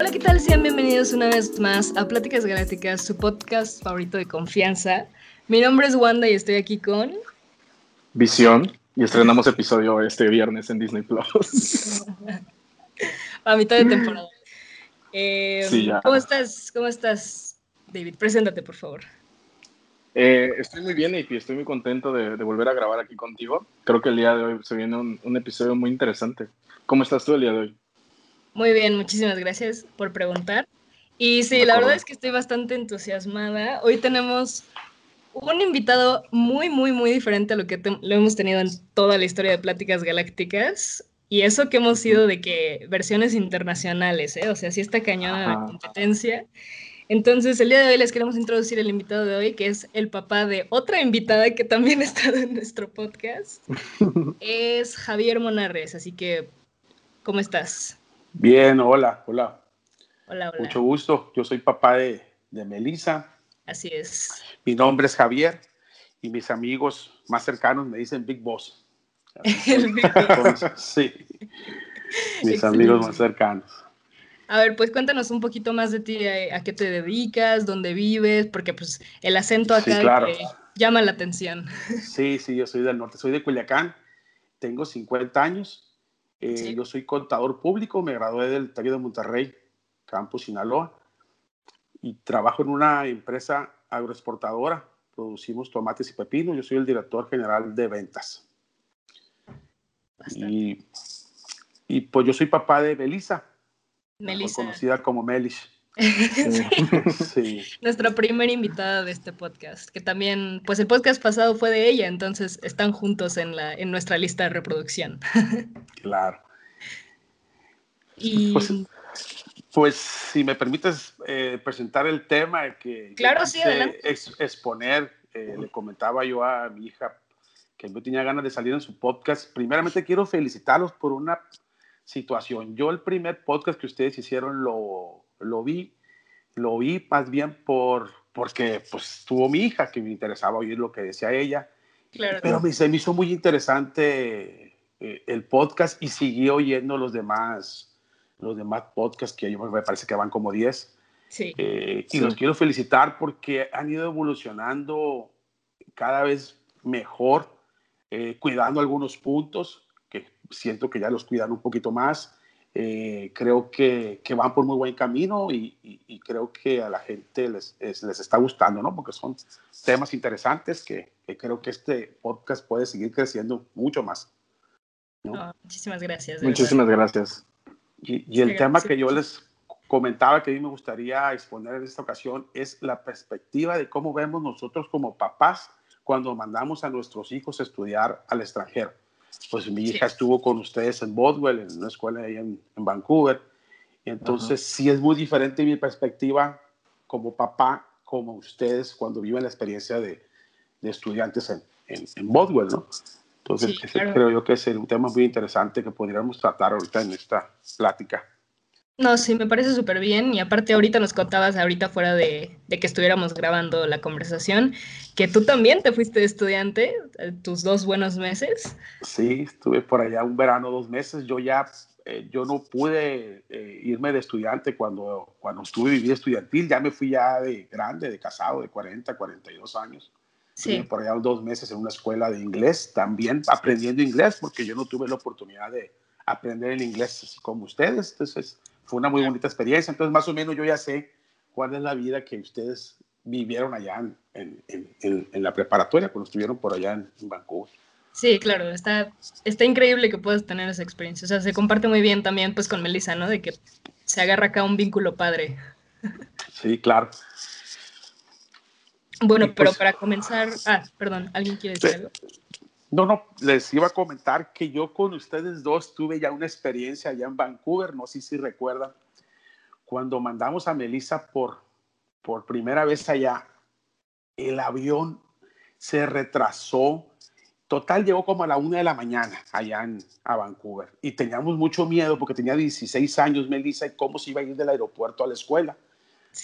Hola, ¿qué tal? Sean bienvenidos una vez más a Pláticas Galácticas, su podcast favorito de confianza. Mi nombre es Wanda y estoy aquí con... Visión, y estrenamos episodio este viernes en Disney Plus. a mitad de temporada. Eh, ¿Cómo estás? ¿Cómo estás, David? Preséntate, por favor. Eh, estoy muy bien y estoy muy contento de, volver a grabar aquí contigo. Creo que el día de hoy se viene un, episodio muy interesante. ¿Cómo estás tú el día de hoy? Muy bien, muchísimas gracias por preguntar. Y sí, la verdad es que estoy bastante entusiasmada. Hoy tenemos un invitado muy, muy, muy diferente a lo que lo hemos tenido en toda la historia de Pláticas Galácticas. Y eso que hemos sido de que versiones internacionales, ¿eh? O sea, sí está cañona la competencia. Entonces, el día de hoy les queremos introducir el invitado de hoy, que es el papá de otra invitada que también ha estado en nuestro podcast. es Javier Monarres, así que, ¿cómo estás? Bien, hola, hola. Hola, hola. Mucho gusto. Yo soy papá de, de Melissa. Así es. Mi nombre es Javier y mis amigos más cercanos me dicen Big Boss. el Big Boss. sí. Mis amigos más cercanos. A ver, pues cuéntanos un poquito más de ti, a, qué te dedicas, dónde vives, porque pues el acento acá llama la atención. Sí, sí, yo soy del norte, soy de Culiacán, tengo 50 años, eh, yo soy contador público, me gradué del Taller de Monterrey, Campus Sinaloa, y trabajo en una empresa agroexportadora, producimos tomates y pepinos, yo soy el director general de ventas. Y, y pues yo soy papá de Belisa, Melissa. Conocida como Melish. sí. Nuestra primera invitada de este podcast, que también, pues el podcast pasado fue de ella, entonces están juntos en, la, en nuestra lista de reproducción. claro. Y... Pues, pues si me permites eh, presentar el tema que claro, sí, exponer, eh, le comentaba yo a mi hija que yo tenía ganas de salir en su podcast. Primeramente quiero felicitarlos por una situación. Yo el primer podcast que ustedes hicieron lo, lo vi, lo vi más bien por, porque pues tuvo mi hija que me interesaba oír lo que decía ella. Pero me, se me hizo muy interesante eh, el podcast y seguí oyendo los demás, los demás podcasts que yo me parece que van como 10. Sí. Eh, y los quiero felicitar porque han ido evolucionando cada vez mejor, eh, cuidando algunos puntos siento que ya los cuidan un poquito más. Eh, creo que, que, van por muy buen camino y, y, creo que a la gente les, les, está gustando, ¿no? Porque son temas interesantes que, que, creo que este podcast puede seguir creciendo mucho más. muchísimas gracias. Muchísimas gracias. Y, y el tema que yo les comentaba que a mí me gustaría exponer en esta ocasión es la perspectiva de cómo vemos nosotros como papás cuando mandamos a nuestros hijos a estudiar al extranjero pues mi hija estuvo con ustedes en Bodwell, en una escuela ahí en, Vancouver. entonces sí es muy diferente mi perspectiva como papá, como ustedes cuando viven la experiencia de, de estudiantes en, en, Bodwell, ¿no? Entonces creo yo que es un tema muy interesante que podríamos tratar ahorita en esta plática. No, sí, me parece súper bien. Y aparte, ahorita nos contabas, ahorita fuera de, que estuviéramos grabando la conversación, que tú también te fuiste de estudiante, eh, tus dos buenos meses. Sí, estuve por allá un verano, dos meses. Yo ya, eh, yo no pude eh, irme de estudiante cuando, cuando estuve viviendo estudiantil. Ya me fui ya de grande, de casado, de 40, 42 años. Sí. por allá dos meses en una escuela de inglés, también aprendiendo inglés, porque yo no tuve la oportunidad de aprender el inglés como ustedes. Entonces, fue una muy bonita experiencia. Entonces, más o menos yo ya sé cuál es la vida que ustedes vivieron allá en, en, en, la preparatoria, cuando estuvieron por allá en, Vancouver. Sí, claro, está, está increíble que puedas tener esa experiencia. O sea, se comparte muy bien también pues con Melissa, ¿no? De que se agarra acá un vínculo padre. Sí, claro. Bueno, pero pues para comenzar, ah, perdón, ¿alguien quiere decir algo? No, no, les iba a comentar que yo con ustedes dos tuve ya una experiencia allá en Vancouver, no sé si recuerdan, cuando mandamos a Melissa por, por primera vez allá, el avión se retrasó. Total, llegó como a la una de la mañana allá en, a Vancouver y teníamos mucho miedo porque tenía 16 años Melissa y cómo se iba a ir del aeropuerto a la escuela.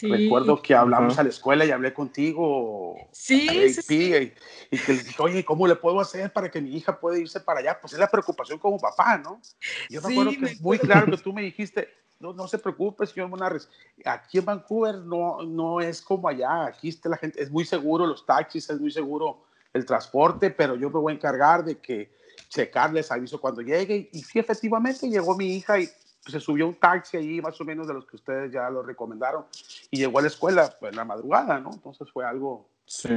Recuerdo que hablamos a la escuela y hablé contigo. Sí, sí, Y, que dije, oye, ¿cómo le puedo hacer para que mi hija pueda irse para allá? Pues es la preocupación como papá, ¿no? Yo me acuerdo que es muy claro que tú me dijiste, no, no se preocupe, señor Monarres. Aquí en Vancouver no, no es como allá. Aquí está la gente, es muy seguro los taxis, es muy seguro el transporte, pero yo me voy a encargar de que checarles aviso cuando llegue. Y sí, efectivamente llegó mi hija y se subió un taxi ahí, más o menos de los que ustedes ya lo recomendaron, y llegó a la escuela pues, en la madrugada, ¿no? Entonces fue algo sí.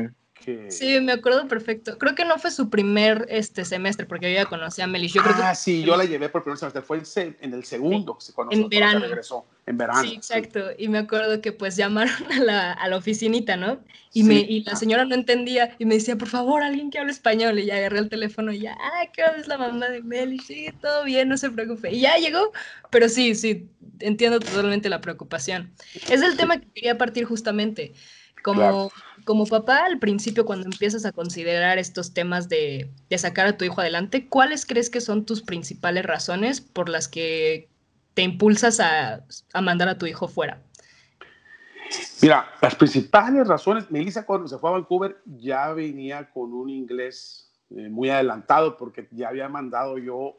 Sí, me acuerdo perfecto. Creo que no fue su primer este semestre, porque yo ya conocí a Melis. Yo ah, sí, yo la llevé por primer semestre. Fue en, el segundo, cuando, en verano. regresó. En verano. Sí, exacto. Y me acuerdo que pues llamaron a la, a la oficinita, ¿no? Y, me, y la señora no entendía y me decía, por favor, alguien que hable español. Y ya agarré el teléfono y ya, ah, ¿qué es la mamá de Melis? Sí, todo bien, no se preocupe. Y ya llegó, pero sí, sí, entiendo totalmente la preocupación. Es el tema que quería partir justamente. Como, como papá, al principio, cuando empiezas a considerar estos temas de, de, sacar a tu hijo adelante, ¿cuáles crees que son tus principales razones por las que te impulsas a, a mandar a tu hijo fuera? Mira, las principales razones, Melissa cuando se fue a Vancouver ya venía con un inglés eh, muy adelantado porque ya había mandado yo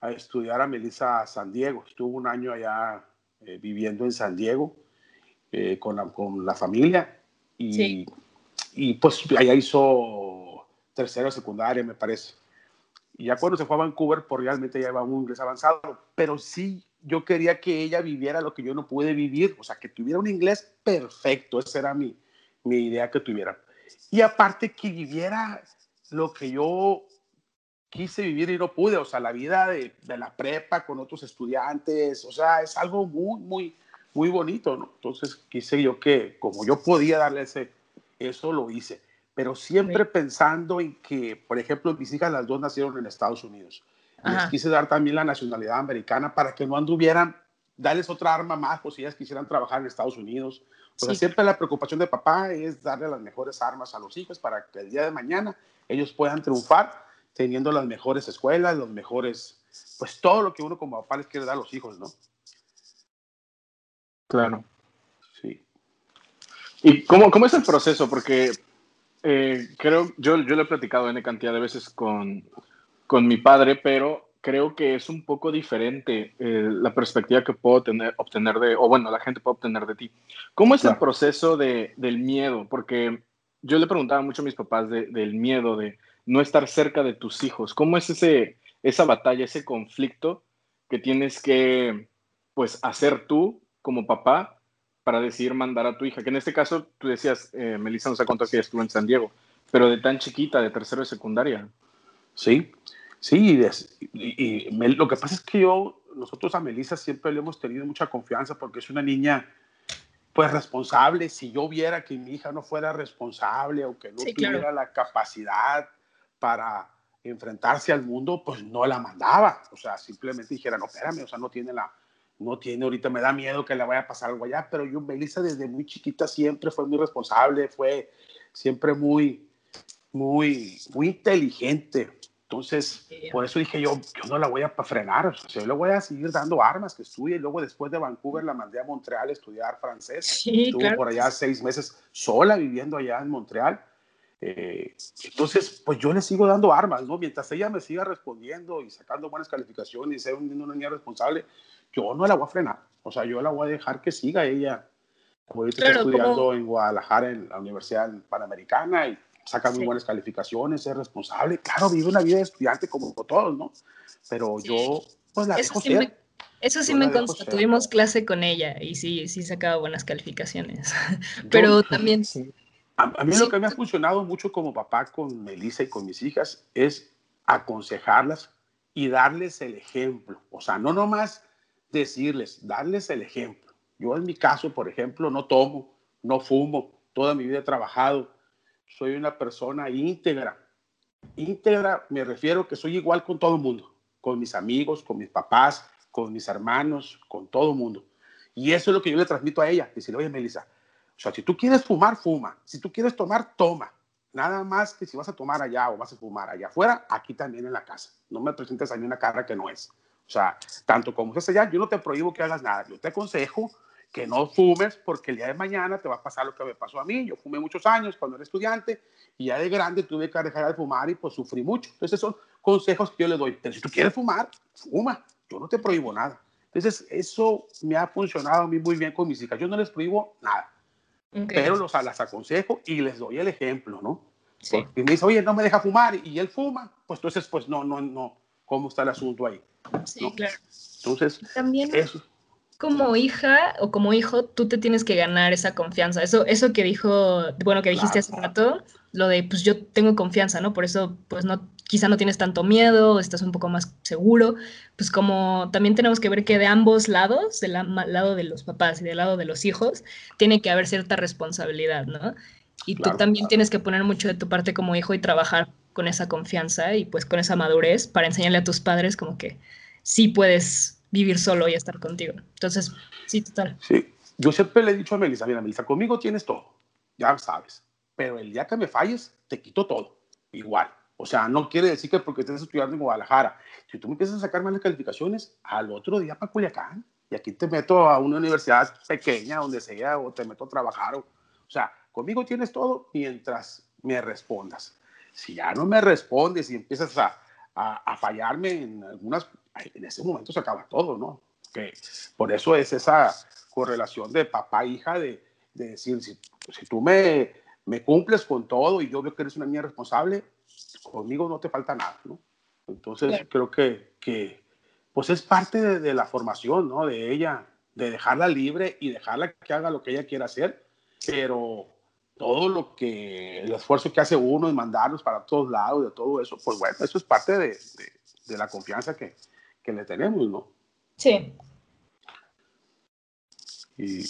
a estudiar a Melissa a San Diego. Estuvo un año allá eh, viviendo en San Diego eh, con, la, con la familia y, y pues allá hizo tercero secundaria, me parece. Y ya cuando se fue a Vancouver, pues realmente ya iba un inglés avanzado. Pero sí, yo quería que ella viviera lo que yo no pude vivir, o sea, que tuviera un inglés perfecto. Esa era mi, mi idea que tuviera. Y aparte que viviera lo que yo quise vivir y no pude, o sea, la vida de, de, la prepa con otros estudiantes, o sea, es algo muy, muy, muy bonito, ¿no? Entonces quise yo que, como yo podía darle ese, eso lo hice, pero siempre pensando en que, por ejemplo, mis hijas las dos nacieron en Estados Unidos. Les quise dar también la nacionalidad americana para que no anduvieran, darles otra arma más, pues si ellas quisieran trabajar en Estados Unidos. O sea, siempre la preocupación de papá es darle las mejores armas a los hijos para que el día de mañana ellos puedan triunfar teniendo las mejores escuelas, los mejores, pues todo lo que uno como papá les quiere dar a los hijos, ¿no? Claro. Sí. ¿Y cómo, cómo es el proceso? Porque eh, creo, yo, yo lo he platicado en cantidad de veces con, con mi padre, pero creo que es un poco diferente eh, la perspectiva que puedo tener, obtener de, o bueno, la gente puede obtener de ti. ¿Cómo es el proceso de, del miedo? Porque yo le preguntaba mucho a mis papás del miedo de no estar cerca de tus hijos. ¿Cómo es ese, esa batalla, ese conflicto que tienes que pues hacer tú como papá para decidir mandar a tu hija? Que en este caso tú decías, eh, Melissa nos ha contado que ella estuvo en San Diego, pero de tan chiquita, de tercero de secundaria. Sí, sí, y, lo que pasa es que yo, nosotros a Melissa siempre le hemos tenido mucha confianza porque es una niña pues responsable. Si yo viera que mi hija no fuera responsable o que no tuviera la capacidad para enfrentarse al mundo, pues no la mandaba. O sea, simplemente dijera, no, espérame, o sea, no tiene la, no tiene, ahorita me da miedo que le vaya a pasar algo allá, pero yo, Melissa, desde muy chiquita siempre fue muy responsable, fue siempre muy, muy, muy inteligente. Entonces, por eso dije yo, yo no la voy a frenar, o sea, yo le voy a seguir dando armas, que estudie. Luego, después de Vancouver, la mandé a Montreal a estudiar francés. Estuvo por allá seis meses sola viviendo allá en Montreal. Eh, entonces, pues yo le sigo dando armas, ¿no? Mientras ella me siga respondiendo y sacando buenas calificaciones y ser una niña responsable, yo no la voy a frenar. O sea, yo la voy a dejar que siga ella. Como ahorita está estudiando en Guadalajara, en la Universidad Panamericana, y saca muy buenas calificaciones, es responsable. Claro, vive una vida de estudiante como todos, ¿no? Pero yo, pues la eso dejo sí Me, eso sí me consta. Tuvimos clase con ella y sí, sí sacaba buenas calificaciones. Pero también. A, a, mí lo que me ha funcionado mucho como papá con Melissa y con mis hijas es aconsejarlas y darles el ejemplo. O sea, no nomás decirles, darles el ejemplo. Yo en mi caso, por ejemplo, no tomo, no fumo, toda mi vida he trabajado, soy una persona íntegra. Íntegra me refiero que soy igual con todo el mundo, con mis amigos, con mis papás, con mis hermanos, con todo el mundo. Y eso es lo que yo le transmito a ella. Decirle, oye, Melissa, o sea, si tú quieres fumar, fuma. Si tú quieres tomar, toma. Nada más que si vas a tomar allá o vas a fumar allá afuera, aquí también en la casa. No me presentes a mí una cara que no es. O sea, tanto como estés allá, yo no te prohíbo que hagas nada. Yo te aconsejo que no fumes porque el día de mañana te va a pasar lo que me pasó a mí. Yo fumé muchos años cuando era estudiante y ya de grande tuve que dejar de fumar y pues sufrí mucho. Entonces, son consejos que yo le doy. Pero si tú quieres fumar, fuma. Yo no te prohíbo nada. Entonces, eso me ha funcionado a mí muy bien con mis hijas. Yo no les prohíbo nada. Pero los, las aconsejo y les doy el ejemplo, ¿no? Sí. Porque me dice, oye, no me deja fumar y él fuma, pues entonces, pues no, no, no. ¿Cómo está el asunto ahí? Sí, claro. Entonces, también eso como hija o como hijo, tú te tienes que ganar esa confianza. Eso, eso que dijo, bueno, que dijiste hace rato, lo de, pues yo tengo confianza, ¿no? Por eso, pues no, quizá no tienes tanto miedo, estás un poco más seguro. Pues como también tenemos que ver que de ambos lados, del lado de los papás y del lado de los hijos, tiene que haber cierta responsabilidad, ¿no? Y tú también tienes que poner mucho de tu parte como hijo y trabajar con esa confianza y pues con esa madurez para enseñarle a tus padres como que sí puedes vivir solo y estar contigo. Entonces, sí, total. Sí, yo siempre le he dicho a Melissa, mira, Melissa, conmigo tienes todo, ya sabes, pero el día que me falles, te quito todo, igual. O sea, no quiere decir que porque estés estudiando en Guadalajara, si tú me empiezas a sacar malas calificaciones, al otro día para Culiacán, y aquí te meto a una universidad pequeña, donde sea, o te meto a trabajar. O, o sea, conmigo tienes todo mientras me respondas. Si ya no me respondes y empiezas a, a, a fallarme en algunas en ese momento se acaba todo, ¿no? Que por eso es esa correlación de papá-hija de, de, decir, si, si tú me, me, cumples con todo y yo veo que eres una niña responsable, conmigo no te falta nada, ¿no? Entonces creo que, que, pues es parte de, de, la formación, ¿no? De ella, de dejarla libre y dejarla que haga lo que ella quiera hacer, pero todo lo que, el esfuerzo que hace uno en mandarlos para todos lados, de todo eso, pues bueno, eso es parte de, de la confianza que, que le tenemos, ¿no? Sí. Y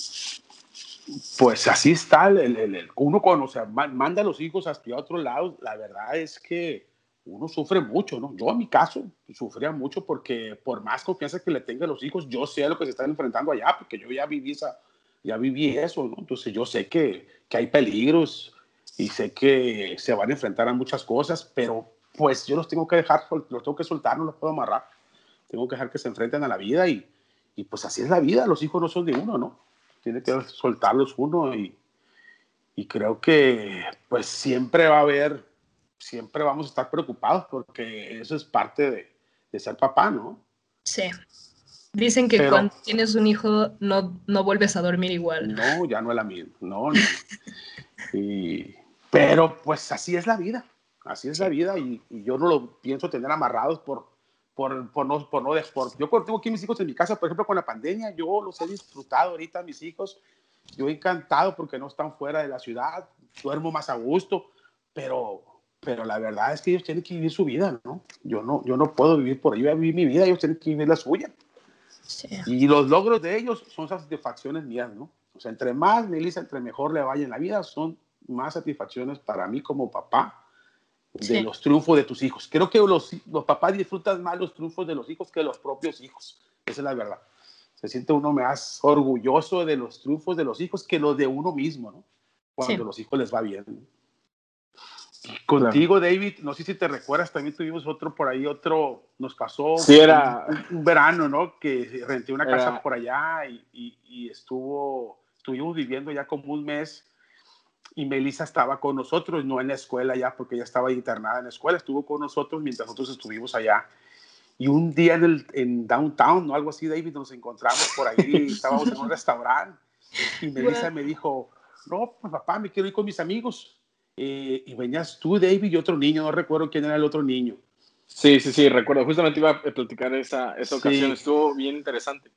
pues así está, el, el, uno cuando se manda a los hijos hacia otro lado, la verdad es que uno sufre mucho, ¿no? Yo en mi caso sufría mucho porque por más confianza que le tenga a los hijos, yo sé lo que se están enfrentando allá, porque yo ya viví, esa, ya viví eso, ¿no? Entonces yo sé que, que hay peligros y sé que se van a enfrentar a muchas cosas, pero pues yo los tengo que dejar, los tengo que soltar, no los puedo amarrar tengo que dejar que se enfrenten a la vida y, y pues así es la vida, los hijos no son de uno, ¿no? Tiene que soltarlos uno y, y creo que pues siempre va a haber, siempre vamos a estar preocupados porque eso es parte de, de ser papá, ¿no? Sí. Dicen que cuando tienes un hijo no, no vuelves a dormir igual. No, ya no es la misma, no, no. y, pero pues así es la vida, así es la vida y, y yo no lo pienso tener amarrados por, por, por, no, por no por, yo tengo aquí mis hijos en mi casa, por ejemplo, con la pandemia, yo los he disfrutado ahorita, mis hijos, yo he encantado porque no están fuera de la ciudad, duermo más a gusto, pero, pero la verdad es que ellos tienen que vivir su vida, ¿no? Yo no, yo no puedo vivir por ellos, vivir mi vida, ellos tienen que vivir la suya. Sí. Y los logros de ellos son satisfacciones mías, ¿no? O sea, entre más, Melissa, entre mejor le vaya en la vida, son más satisfacciones para mí como papá de los triunfos de tus hijos. Creo que los, los papás disfrutan más los triunfos de los hijos que los propios hijos. Esa es la verdad. Se siente uno más orgulloso de los triunfos de los hijos que los de uno mismo, ¿no? Cuando los hijos les va bien. Contigo, David, no sé si te recuerdas, también tuvimos otro por ahí, otro, nos pasó sí, era, un, verano, ¿no? Que renté una casa por allá y, y, y, estuvo, estuvimos viviendo ya como un mes y Melissa estaba con nosotros, no en la escuela ya, porque ella estaba internada en la escuela, estuvo con nosotros mientras nosotros estuvimos allá. Y un día en, el, en downtown, ¿no? Algo así, David, nos encontramos por ahí, estábamos en un restaurante y Melissa me dijo, no, pues papá, me quiero ir con mis amigos. Eh, y venías tú, David, y otro niño, no recuerdo quién era el otro niño. Sí, sí, sí, recuerdo. Justamente iba a platicar esa, esa ocasión, sí. estuvo bien interesante.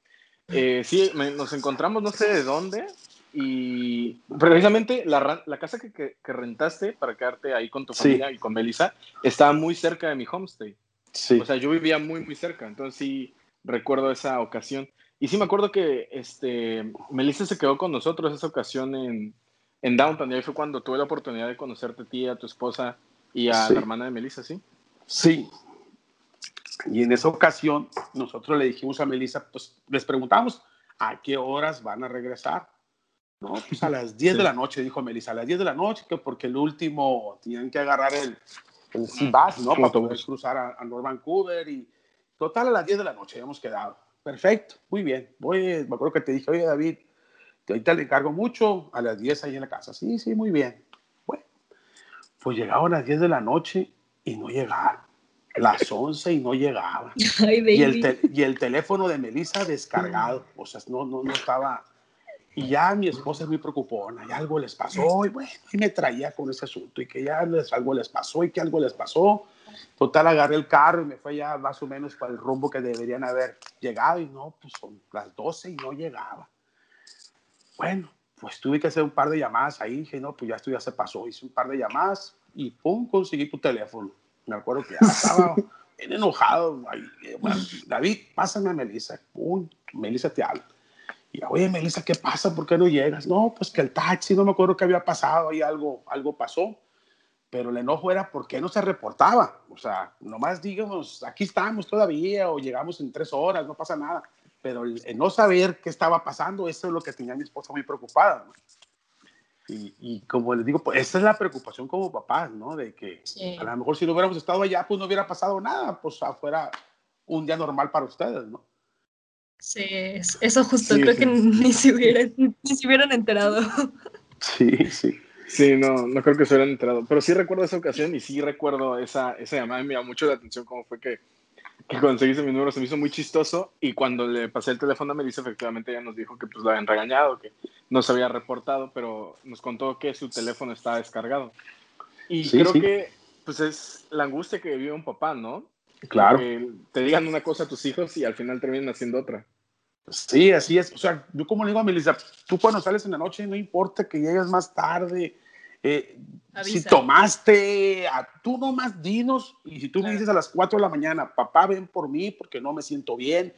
Eh, sí, me, nos encontramos no sé de dónde, y precisamente la, la casa que, que, que, rentaste para quedarte ahí con tu familia sí. y con Melissa estaba muy cerca de mi homestay. Sí. O sea, yo vivía muy, muy cerca. Entonces sí recuerdo esa ocasión. Y sí me acuerdo que este, Melissa se quedó con nosotros esa ocasión en, en Downtown. Y ahí fue cuando tuve la oportunidad de conocerte a ti, a tu esposa y a sí. la hermana de Melissa, ¿sí? Sí. Y en esa ocasión nosotros le dijimos a Melissa, pues les preguntamos a qué horas van a regresar. No, pues a las 10 sí. de la noche, dijo Melissa, a las 10 de la noche, que porque el último tenían que agarrar el, el bus, ¿no? Para poder cruzar a, a North Vancouver y total a las 10 de la noche habíamos quedado. Perfecto, muy bien. Voy, me acuerdo que te dije, oye David, ahorita le encargo mucho, a las 10 ahí en la casa. Sí, sí, muy bien. Bueno, pues llegaba a las 10 de la noche y no llegaba. Las 11 y no llegaba. y, el y el teléfono de Melissa descargado. O sea, no, no, no estaba y ya mi esposa es muy preocupona, y algo les pasó, y bueno, y me traía con ese asunto, y que ya les, algo les pasó, y que algo les pasó. Total, agarré el carro y me fue ya más o menos para el rumbo que deberían haber llegado, y no, pues son las 12 y no llegaba. Bueno, pues tuve que hacer un par de llamadas ahí, dije, no, pues ya esto ya se pasó, hice un par de llamadas, y pum, conseguí tu teléfono. Me acuerdo que ya estaba bien enojado. Eh, David, pásame a Melissa. Pum, Melissa te habla y, oye, Melissa, ¿qué pasa? ¿Por qué no llegas? No, pues que el taxi, no me acuerdo qué había pasado, y algo, algo pasó. Pero el enojo era por qué no se reportaba. O sea, nomás digamos, aquí estamos todavía, o llegamos en tres horas, no pasa nada. Pero el, no saber qué estaba pasando, eso es lo que tenía mi esposa muy preocupada. Y, y, como les digo, pues esa es la preocupación como papás, ¿no? De que a lo mejor si no hubiéramos estado allá, pues no hubiera pasado nada, pues fuera un día normal para ustedes, ¿no? Sí, eso justo, creo que ni se, hubieran, ni se hubieran enterado. Sí, sí. Sí, no, no creo que se hubieran enterado. Pero sí recuerdo esa ocasión y sí recuerdo esa, esa llamada. Me llamó mucho la atención cómo fue que, que conseguiste mi número. Se me hizo muy chistoso. Y cuando le pasé el teléfono a Melissa, efectivamente ella nos dijo que pues la habían regañado, que no se había reportado, pero nos contó que su teléfono estaba descargado. Y creo que pues es la angustia que vive un papá, ¿no? Claro. Que te digan una cosa a tus hijos y al final terminan haciendo otra. Sí, así es. O sea, yo como le digo a Melissa, tú cuando sales en la noche, no importa que llegues más tarde, eh, si tomaste, a, tú nomás dinos, y si tú me dices a las 4 de la mañana, papá, ven por mí porque no me siento bien,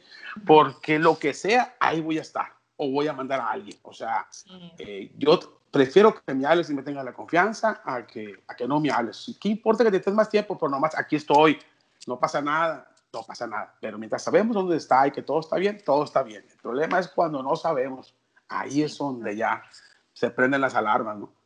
porque lo que sea, ahí voy a estar, o voy a mandar a alguien. O sea, eh, yo prefiero que me hables y me tengas la confianza a que, a que no me hables. ¿Qué importa que te estés más tiempo? Pero nomás aquí estoy, no pasa nada, no pasa nada. Pero mientras sabemos dónde está y que todo está bien, todo está bien. El problema es cuando no sabemos. Ahí es donde ya se prenden las alarmas, ¿no?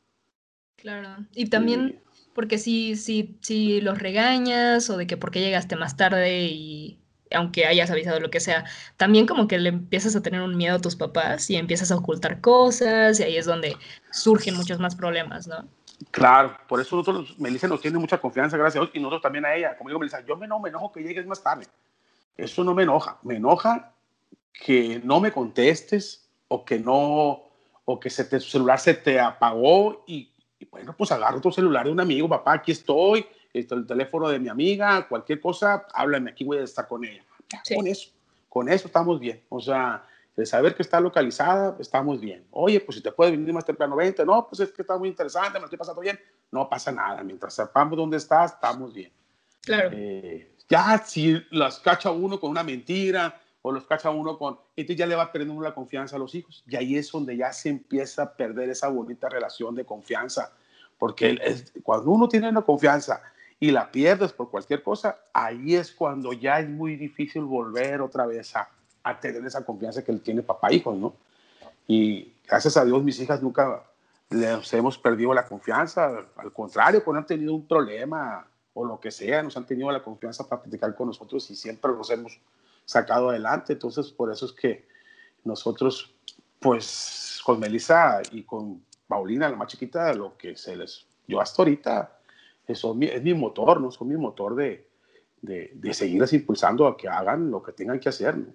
Claro. Y también, porque si, si, si los regañas o de que por qué llegaste más tarde y aunque hayas avisado lo que sea, también como que le empiezas a tener un miedo a tus papás y empiezas a ocultar cosas y ahí es donde surgen muchos más problemas, ¿no? Claro, por eso nosotros, Melissa nos tiene mucha confianza, gracias a Dios, y nosotros también a ella. Como digo, Melissa, yo me, no me enojo que llegues más tarde. Eso no me enoja. Me enoja que no me contestes o que no, o que se te, tu celular se te apagó y, bueno, pues agarro tu celular de un amigo, papá, aquí estoy, esto, el teléfono de mi amiga, cualquier cosa, háblame, aquí voy a estar con ella. Con eso, con eso estamos bien. O sea, de saber que está localizada, estamos bien. Oye, pues si te puedes venir más temprano, 20, no, pues es que está muy interesante, me estoy pasando bien, no pasa nada. Mientras sepamos dónde estás, estamos bien. Claro. Eh, ya si las cacha uno con una mentira o los cacha uno con, entonces ya le va perdiendo la confianza a los hijos. Y ahí es donde ya se empieza a perder esa bonita relación de confianza. Porque cuando uno tiene una confianza y la pierdes por cualquier cosa, ahí es cuando ya es muy difícil volver otra vez a, a tener esa confianza que él tiene papá e hijos, ¿no? Y gracias a Dios mis hijas nunca les hemos perdido la confianza, al contrario, cuando han tenido un problema o lo que sea, nos han tenido la confianza para platicar con nosotros y siempre nos hemos sacado adelante, entonces por eso es que nosotros, pues con Melissa y con Paulina, la más chiquita, lo que se les, yo hasta ahorita, eso es mi motor, ¿no? Son mi motor de, de, de seguirles impulsando a que hagan lo que tengan que hacer, ¿no?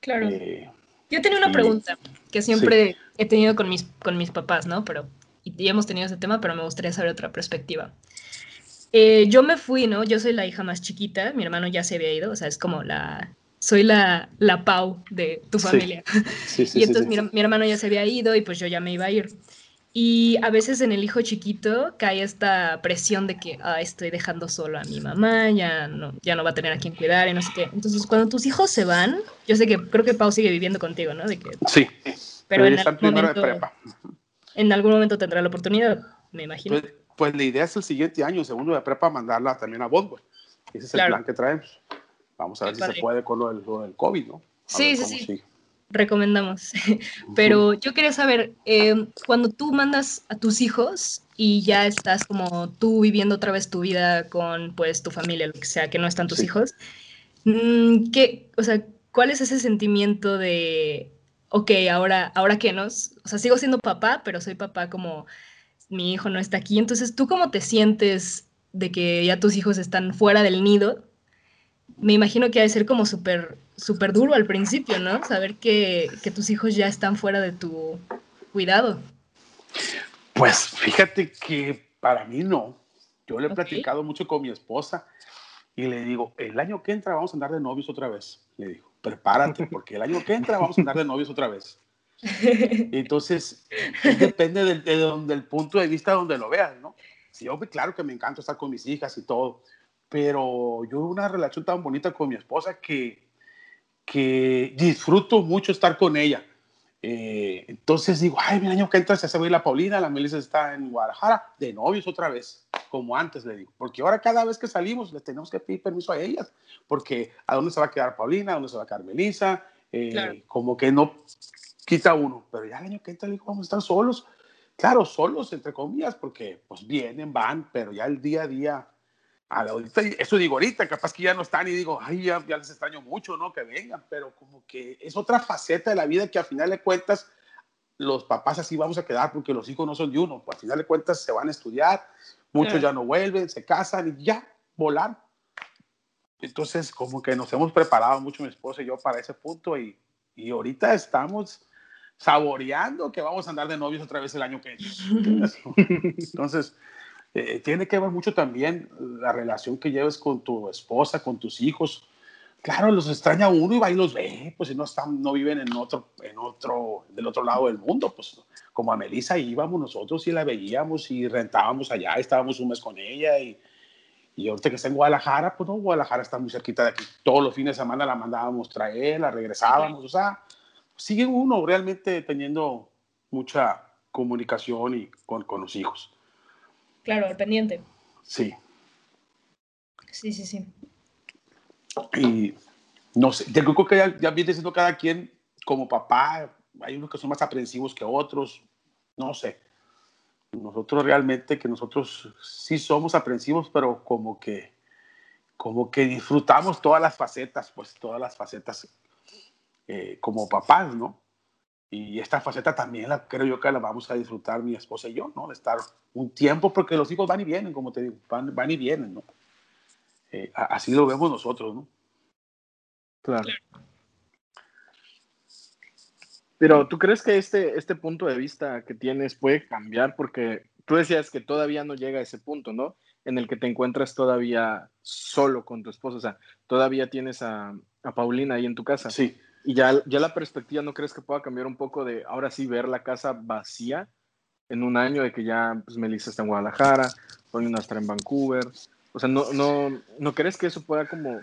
Claro. Eh, Yo tenía una pregunta que siempre he tenido con mis, con mis papás, ¿no? Pero, y, hemos tenido ese tema, pero me gustaría saber otra perspectiva. Eh, yo me fui, ¿no? Yo soy la hija más chiquita, mi hermano ya se había ido, o sea, es como la, soy la, la Pau de tu familia. Sí. Sí, y entonces mi, mi, hermano ya se había ido y pues yo ya me iba a ir. Y a veces en el hijo chiquito cae esta presión de que ah, estoy dejando solo a mi mamá, ya no, ya no va a tener a quien cuidar y no sé qué. Entonces, cuando tus hijos se van, yo sé que creo que Pau sigue viviendo contigo, ¿no? De que, sí, pero en algún, momento, en algún momento tendrá la oportunidad, me imagino. Pues, pues, la idea es el siguiente año, segundo de prepa, mandarla también a Bondwell. Ese es el plan que traemos. Vamos a ver si se puede con lo del, COVID, ¿no? sí, sí, sí recomendamos. Pero yo quería saber, eh, cuando tú mandas a tus hijos y ya estás como tú viviendo otra vez tu vida con pues tu familia, lo que sea, que no están tus hijos, mm, ¿qué, o sea, cuál es ese sentimiento de ok, ahora, ahora qué nos, o sea, sigo siendo papá, pero soy papá como mi hijo no está aquí. Entonces, ¿tú cómo te sientes de que ya tus hijos están fuera del nido? Me imagino que ha de ser como súper, súper duro al principio, ¿no? Saber que, que tus hijos ya están fuera de tu cuidado. Pues fíjate que para mí no. Yo le he platicado mucho con mi esposa y le digo, el año que entra vamos a andar de novios otra vez. Le digo, prepárate, porque el año que entra vamos a andar de novios otra vez. Entonces, depende del, del punto de vista donde lo veas, ¿no? Sí, yo, claro que me encanta estar con mis hijas y todo, pero yo una relación tan bonita con mi esposa que, que disfruto mucho estar con ella. Eh, entonces digo, ay, mi año que entra se ir la Paulina, la Melissa está en Guadalajara, de novios otra vez, como antes le digo, porque ahora cada vez que salimos les tenemos que pedir permiso a ellas, porque a dónde se va a quedar Paulina, a dónde se va a quedar Melissa, eh, como que no quita uno, pero ya el año que entra le digo, vamos a estar solos, claro, solos entre comillas, porque pues vienen, van, pero ya el día a día eso digo ahorita, capaz que ya no están y digo, ay, ya, les extraño mucho, ¿no? Que vengan, pero como que es otra faceta de la vida que al final de cuentas los papás así vamos a quedar porque los hijos no son de uno, pues al final de cuentas se van a estudiar, muchos ya no vuelven, se casan y ya, volar. Entonces, como que nos hemos preparado mucho mi esposa y yo para ese punto y, y ahorita estamos saboreando que vamos a andar de novios otra vez el año que viene. Entonces, eh, tiene que ver mucho también la relación que lleves con tu esposa, con tus hijos. Claro, los extraña uno y va y los ve, pues si no están, no viven en otro, en otro, del otro lado del mundo, pues como a Melissa íbamos nosotros y la veíamos y rentábamos allá, estábamos un mes con ella y, y ahorita que está en Guadalajara, pues no, Guadalajara está muy cerquita de aquí. Todos los fines de semana la mandábamos traer, la regresábamos, o sea, sigue uno realmente teniendo mucha comunicación y con, con los hijos. Claro, al pendiente. Sí. Sí, sí, sí. Y no sé, yo creo que ya, ya viene siendo cada quien como papá, hay unos que son más aprensivos que otros, no sé. Nosotros realmente que nosotros sí somos aprensivos, pero como que como que disfrutamos todas las facetas, pues todas las facetas eh, como papás, ¿no? Y esta faceta también la creo yo que la vamos a disfrutar mi esposa y yo, ¿no? De estar un tiempo, porque los hijos van y vienen, como te digo, van, van y vienen, ¿no? Eh, así lo vemos nosotros, ¿no? Claro. Pero ¿tú crees que este, este punto de vista que tienes puede cambiar? Porque tú decías que todavía no llega a ese punto, ¿no? En el que te encuentras todavía solo con tu esposa, o sea, todavía tienes a, a Paulina ahí en tu casa. Sí. Y ya, ya la perspectiva, ¿no crees que pueda cambiar un poco de ahora sí ver la casa vacía en un año de que ya pues, Melissa está en Guadalajara, Paulina está en Vancouver? O sea, ¿no, no, ¿no crees que eso pueda como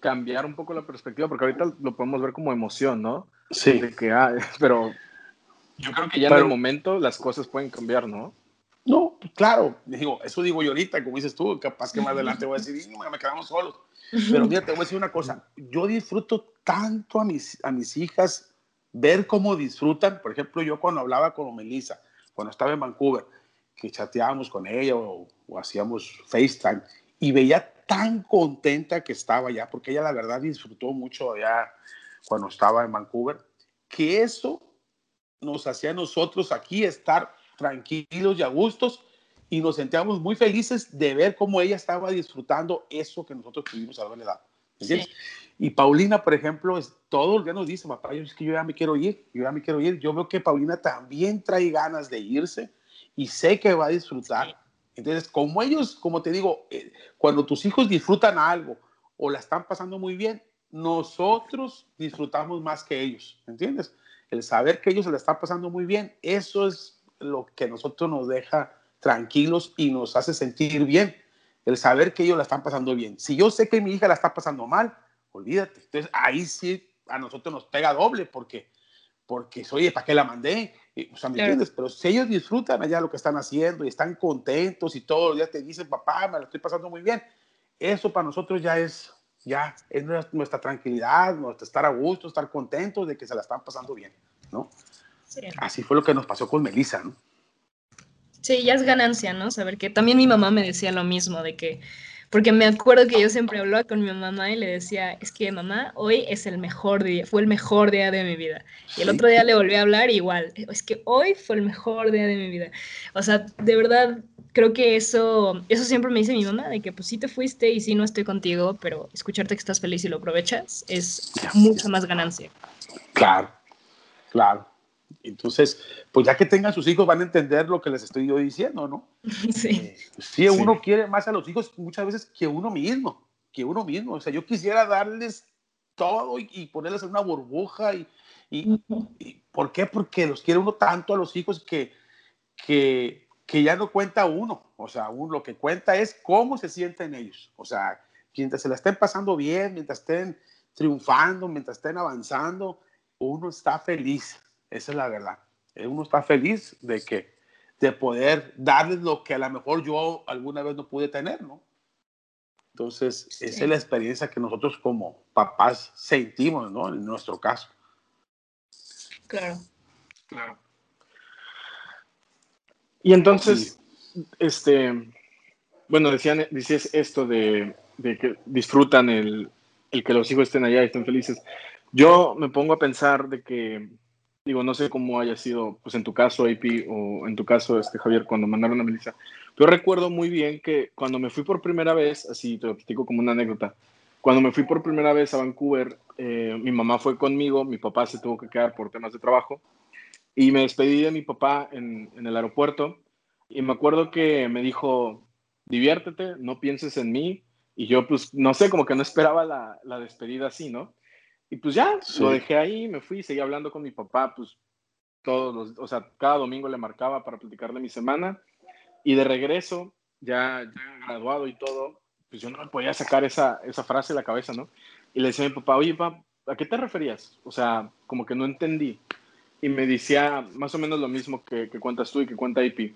cambiar un poco la perspectiva? Porque ahorita lo podemos ver como emoción, ¿no? Sí. De que, ah, pero yo creo que ya en el momento las cosas pueden cambiar, ¿no? No, claro, digo, eso digo yo ahorita, como dices tú, capaz que más adelante voy a decir, no, me quedamos solos. Pero mira, te voy a decir una cosa, yo disfruto tanto a mis, a mis hijas ver cómo disfrutan. Por ejemplo, yo cuando hablaba con Melissa, cuando estaba en Vancouver, que chateábamos con ella o, hacíamos FaceTime y veía tan contenta que estaba ya, porque ella la verdad disfrutó mucho allá cuando estaba en Vancouver, que eso nos hacía a nosotros aquí estar tranquilos y a gustos y nos sentíamos muy felices de ver cómo ella estaba disfrutando eso que nosotros tuvimos a la edad. ¿Entiendes? Y Paulina, por ejemplo, es, todo el día nos dice, papá, yo es que yo ya me quiero ir, yo ya me quiero ir. Yo veo que Paulina también trae ganas de irse y sé que va a disfrutar. Entonces, como ellos, como te digo, eh, cuando tus hijos disfrutan algo o la están pasando muy bien, nosotros disfrutamos más que ellos, ¿entiendes? El saber que ellos se la están pasando muy bien, eso es lo que nosotros nos deja tranquilos y nos hace sentir bien. El saber que ellos la están pasando bien. Si yo sé que mi hija la está pasando mal, olvídate. Entonces ahí sí a nosotros nos pega doble porque, porque oye, ¿para qué la mandé? o sea, ¿me entiendes? Pero si ellos disfrutan allá lo que están haciendo y están contentos y todos los días te dicen, papá, me lo estoy pasando muy bien, eso para nosotros ya es, ya es nuestra tranquilidad, nuestro estar a gusto, estar contentos de que se la están pasando bien, ¿no? Así fue lo que nos pasó con Melissa, ¿no? Sí, ya es ganancia, ¿no? Saber que también mi mamá me decía lo mismo, de que porque me acuerdo que yo siempre hablaba con mi mamá y le decía, es que mamá, hoy es el mejor día, fue el mejor día de mi vida. Y el otro día le volví a hablar igual, es que hoy fue el mejor día de mi vida. O sea, de verdad, creo que eso, eso siempre me dice mi mamá, de que pues sí te fuiste y sí no estoy contigo, pero escucharte que estás feliz y lo aprovechas es mucha más ganancia. Claro, claro. Entonces, pues ya que tengan sus hijos van a entender lo que les estoy yo diciendo, ¿no? Sí. Eh, sí, uno quiere más a los hijos muchas veces que uno mismo, que uno mismo. O sea, yo quisiera darles todo y, ponerles en una burbuja y, y, ¿por qué? Porque los quiere uno tanto a los hijos que, que, que ya no cuenta uno. O sea, uno, lo que cuenta es cómo se sienten ellos. O sea, mientras se la estén pasando bien, mientras estén triunfando, mientras estén avanzando, uno está feliz. Esa es la verdad. Uno está feliz de que de poder darles lo que a lo mejor yo alguna vez no pude tener, ¿no? Entonces, esa es la experiencia que nosotros como papás sentimos, ¿no? En nuestro caso. Claro. Claro. Y entonces, este, bueno, decían, dices esto de, de que disfrutan el, el, que los hijos estén allá y estén felices. Yo me pongo a pensar de que digo, no sé cómo haya sido, pues en tu caso, AP, o en tu caso, este, Javier, cuando mandaron a Melissa. Yo recuerdo muy bien que cuando me fui por primera vez, así te lo platico como una anécdota, cuando me fui por primera vez a Vancouver, eh, mi mamá fue conmigo, mi papá se tuvo que quedar por temas de trabajo, y me despedí de mi papá en, en el aeropuerto, y me acuerdo que me dijo, diviértete, no pienses en mí, y yo pues, no sé, como que no esperaba la, la despedida así, ¿no? Y pues ya, lo dejé ahí, me fui, seguí hablando con mi papá, pues todos los, o sea, cada domingo le marcaba para platicar de mi semana. Y de regreso, ya, ya graduado y todo, pues yo no me podía sacar esa, esa frase de la cabeza, ¿no? Y le decía a mi papá, oye, papá, ¿a qué te referías? O sea, como que no entendí. Y me decía más o menos lo mismo que, que cuentas tú y que cuenta IP,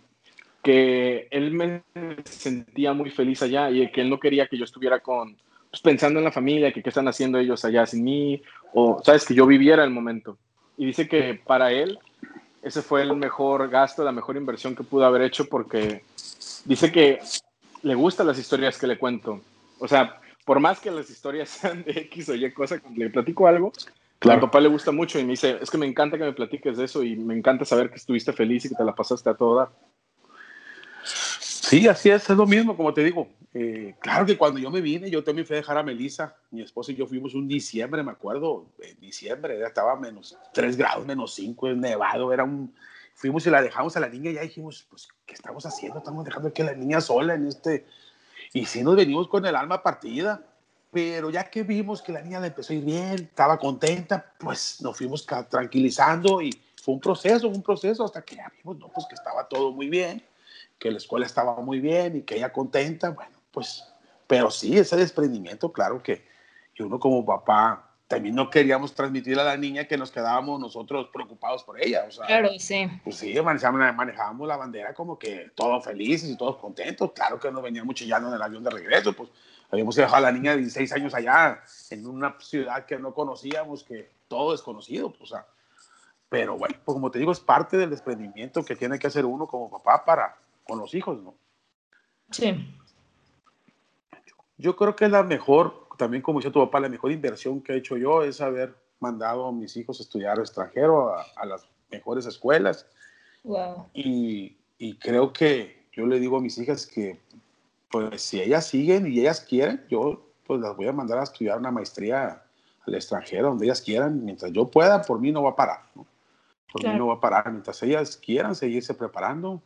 que él me sentía muy feliz allá y que él no quería que yo estuviera con, pues, pensando en la familia, que qué están haciendo ellos allá sin mí, o sabes, que yo viviera el momento. Y dice que para él ese fue el mejor gasto, la mejor inversión que pudo haber hecho porque dice que le gustan las historias que le cuento. O sea, por más que las historias sean de X o Y cosa, cuando le platico algo, claro. a mi papá le gusta mucho y me dice, es que me encanta que me platiques de eso y me encanta saber que estuviste feliz y que te la pasaste a todo dar. Sí, así es, es lo mismo, como te digo. Eh, claro que cuando yo me vine, yo también fui a dejar a Melissa, mi esposa y yo fuimos un diciembre, me acuerdo, en diciembre, ya estaba menos 3 grados, menos 5, nevado, era un... Fuimos y la dejamos a la niña y ya dijimos, pues, ¿qué estamos haciendo? Estamos dejando aquí a la niña sola en este... Y sí nos venimos con el alma partida, pero ya que vimos que la niña le empezó a ir bien, estaba contenta, pues nos fuimos tranquilizando y fue un proceso, un proceso hasta que ya vimos, no, pues que estaba todo muy bien que la escuela estaba muy bien y que ella contenta, bueno, pues, pero sí, ese desprendimiento, claro que, uno como papá también no queríamos transmitir a la niña que nos quedábamos nosotros preocupados por ella. O sea, claro, sí. Pues sí, manejábamos, la bandera como que todos felices y todos contentos. Claro que nos veníamos chillando en el avión de regreso, pues habíamos dejado a la niña de 16 años allá, en una ciudad que no conocíamos, que todo desconocido, pues, o sea, pero bueno, pues como te digo, es parte del desprendimiento que tiene que hacer uno como papá para, con los hijos, ¿no? Sí. Yo creo que la mejor, también como dice tu papá, la mejor inversión que he hecho yo es haber mandado a mis hijos a estudiar extranjero a, las mejores escuelas. Wow. Y, y, creo que yo le digo a mis hijas que, pues, si ellas siguen y ellas quieren, yo pues las voy a mandar a estudiar una maestría al extranjero, donde ellas quieran, mientras yo pueda, por mí no va a parar, ¿no? Por mí no va a parar, mientras ellas quieran seguirse preparando,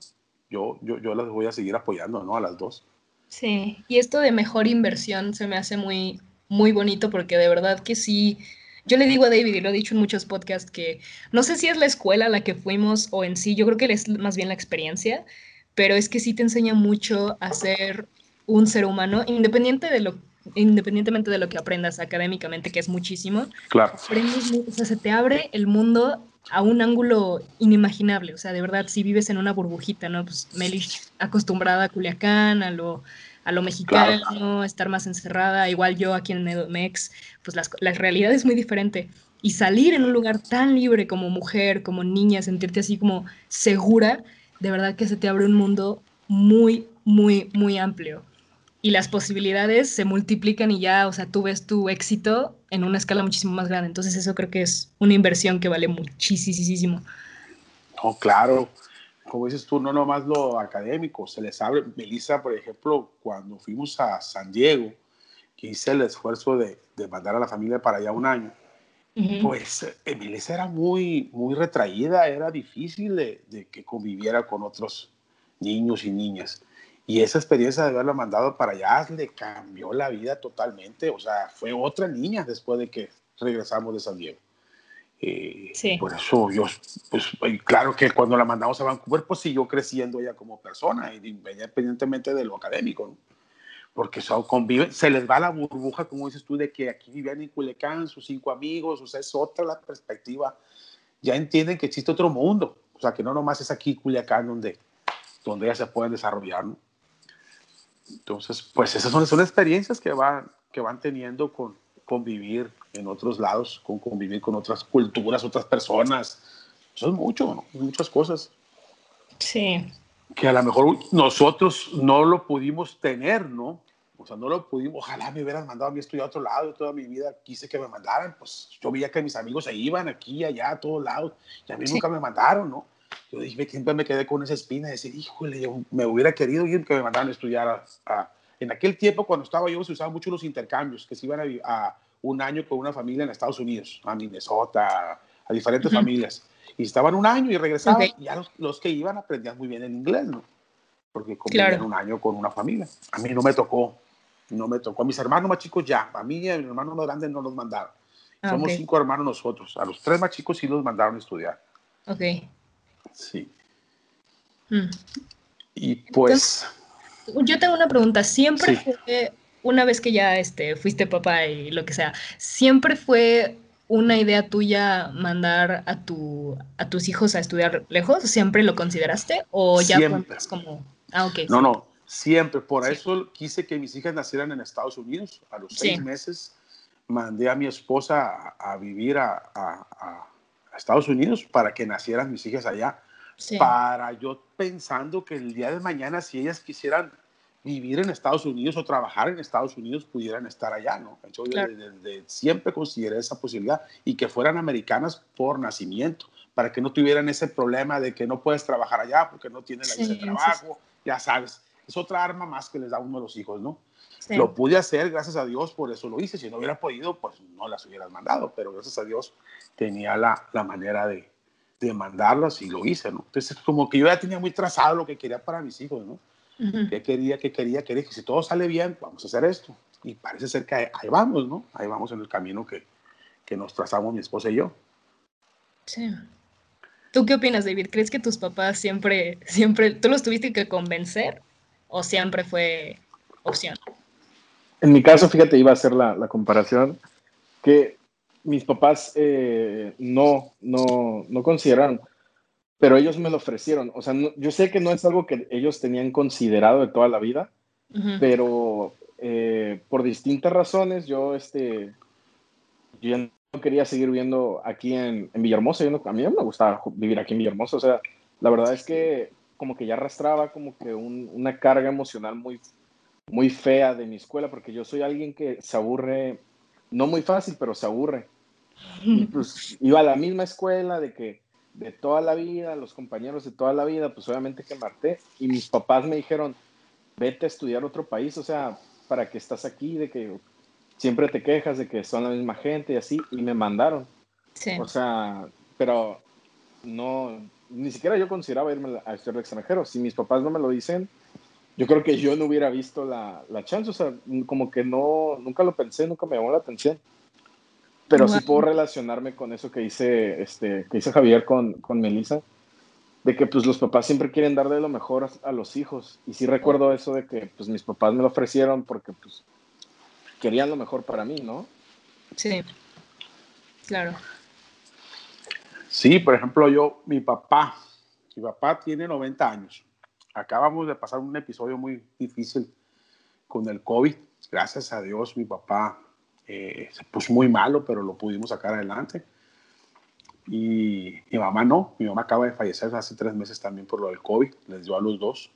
yo, yo, yo las voy a seguir apoyando, ¿no? A las dos. Sí, y esto de mejor inversión se me hace muy, muy bonito porque de verdad que sí. Yo le digo a David, y lo he dicho en muchos podcasts, que no sé si es la escuela a la que fuimos o en sí, yo creo que es más bien la experiencia, pero es que sí te enseña mucho a ser un ser humano, independiente de lo, independientemente de lo que aprendas académicamente, que es muchísimo. Claro. Aprendes, o sea, se te abre el mundo a un ángulo inimaginable. O sea, de verdad, si vives en una burbujita, ¿no? Pues Melish acostumbrada a Culiacán, a lo, a lo mexicano, estar más encerrada, igual yo aquí en Mex, pues la realidad es muy diferente. Y salir en un lugar tan libre como mujer, como niña, sentirte así como segura, de verdad que se te abre un mundo muy, muy, muy amplio. Y las posibilidades se multiplican y ya, o sea, tú ves tu éxito en una escala muchísimo más grande. Entonces eso creo que es una inversión que vale muchísimo. No, claro. Como dices tú, no nomás lo académico, se les abre. Melissa, por ejemplo, cuando fuimos a San Diego, que hice el esfuerzo de, de mandar a la familia para allá un año, pues eh, Melissa era muy, muy retraída, era difícil de, de que conviviera con otros niños y niñas. Y esa experiencia de haberla mandado para allá le cambió la vida totalmente. O sea, fue otra niña después de que regresamos de San Diego. Eh, sí. Por eso yo, pues claro que cuando la mandamos a Vancouver, pues siguió creciendo ella como persona, independientemente de lo académico, ¿no? Porque son, conviven, se les va la burbuja, como dices tú, de que aquí vivían en Culiacán, sus cinco amigos, o sea, es otra la perspectiva. Ya entienden que existe otro mundo, o sea, que no nomás es aquí Culiacán donde, donde ellas se pueden desarrollar, ¿no? Entonces, pues esas son, son experiencias que van, que van teniendo con convivir en otros lados, con convivir con otras culturas, otras personas. Eso es mucho, ¿no? muchas cosas. Sí. Que a lo mejor nosotros no lo pudimos tener, ¿no? O sea, no lo pudimos, ojalá me hubieran mandado a mí estudiar a otro lado, toda mi vida quise que me mandaran, pues yo veía que mis amigos se iban aquí, allá, a todos lados, y a mí nunca me mandaron, ¿no? Yo dije, siempre me quedé con esa espina de decir, híjole, yo me hubiera querido ir que me mandaran a estudiar. A, en aquel tiempo, cuando estaba yo, se usaban mucho los intercambios, que se iban a, un año con una familia en Estados Unidos, a Minnesota, a diferentes familias. Y estaban un año y regresaban. Y ya los, que iban aprendían muy bien el inglés, ¿no? Porque convivían un año con una familia. A mí no me tocó, no me tocó. A mis hermanos más chicos ya, a mí y a mis hermanos más grandes no los mandaron. Ah, Somos cinco hermanos nosotros. A los tres más chicos sí los mandaron a estudiar. Ok. Sí. Mm. Y pues... yo tengo una pregunta. ¿Siempre fue, una vez que ya este, fuiste papá y lo que sea, siempre fue una idea tuya mandar a, tu, a tus hijos a estudiar lejos? ¿Siempre lo consideraste? ¿O ya siempre. como.? Ah, ok. No, no, siempre. Por eso quise que mis hijas nacieran en Estados Unidos. A los seis meses mandé a mi esposa a, vivir a, Estados Unidos para que nacieran mis hijas allá. Para yo pensando que el día de mañana, si ellas quisieran vivir en Estados Unidos o trabajar en Estados Unidos, pudieran estar allá, ¿no? Yo siempre consideré esa posibilidad y que fueran americanas por nacimiento, para que no tuvieran ese problema de que no puedes trabajar allá porque no tienes la visa de trabajo, ya sabes. Es otra arma más que les da uno a los hijos, ¿no? Lo pude hacer, gracias a Dios, por eso lo hice. Si no hubiera podido, pues no las hubieras mandado, pero gracias a Dios tenía la, la manera de, de, mandarlas y lo hice, ¿no? Entonces, como que yo ya tenía muy trazado lo que quería para mis hijos, ¿no? ¿Qué quería, qué quería, quería? Que si todo sale bien, vamos a hacer esto. Y parece ser que ahí, vamos, ¿no? Ahí vamos en el camino que, que nos trazamos mi esposa y yo. Sí. ¿Tú qué opinas, David? ¿Crees que tus papás siempre, siempre, tú los tuviste que convencer o siempre fue opción? En mi caso, fíjate, iba a hacer la, la comparación que mis papás eh, no, no, no consideraron, pero ellos me lo ofrecieron. O sea, yo sé que no es algo que ellos tenían considerado de toda la vida, pero eh, por distintas razones yo, este, yo no quería seguir viviendo aquí en, en Villahermosa. Yo a mí no me gustaba vivir aquí en Villahermosa. O sea, la verdad es que como que ya arrastraba como que una carga emocional muy muy fea de mi escuela, porque yo soy alguien que se aburre, no muy fácil, pero se aburre. Y pues iba a la misma escuela de que de toda la vida, los compañeros de toda la vida, pues obviamente que marté. Y mis papás me dijeron, vete a estudiar otro país, o sea, para que estás aquí, de que siempre te quejas de que son la misma gente y así, y me mandaron. Sí. O sea, pero no, ni siquiera yo consideraba irme a estudiar extranjero. Si mis papás no me lo dicen, yo creo que yo no hubiera visto la, la, chance, o sea, como que no, nunca lo pensé, nunca me llamó la atención. Pero sí puedo relacionarme con eso que dice, este, que dice Javier con, con Melissa, de que pues los papás siempre quieren dar de lo mejor a, los hijos. Y sí recuerdo eso de que pues mis papás me lo ofrecieron porque pues querían lo mejor para mí, ¿no? Sí, claro. Sí, por ejemplo, yo, mi papá, mi papá tiene 90 años acabamos de pasar un episodio muy difícil con el COVID. Gracias a Dios, mi papá eh, se puso muy malo, pero lo pudimos sacar adelante. Y mi mamá no, mi mamá acaba de fallecer hace tres meses también por lo del COVID, les dio a los dos.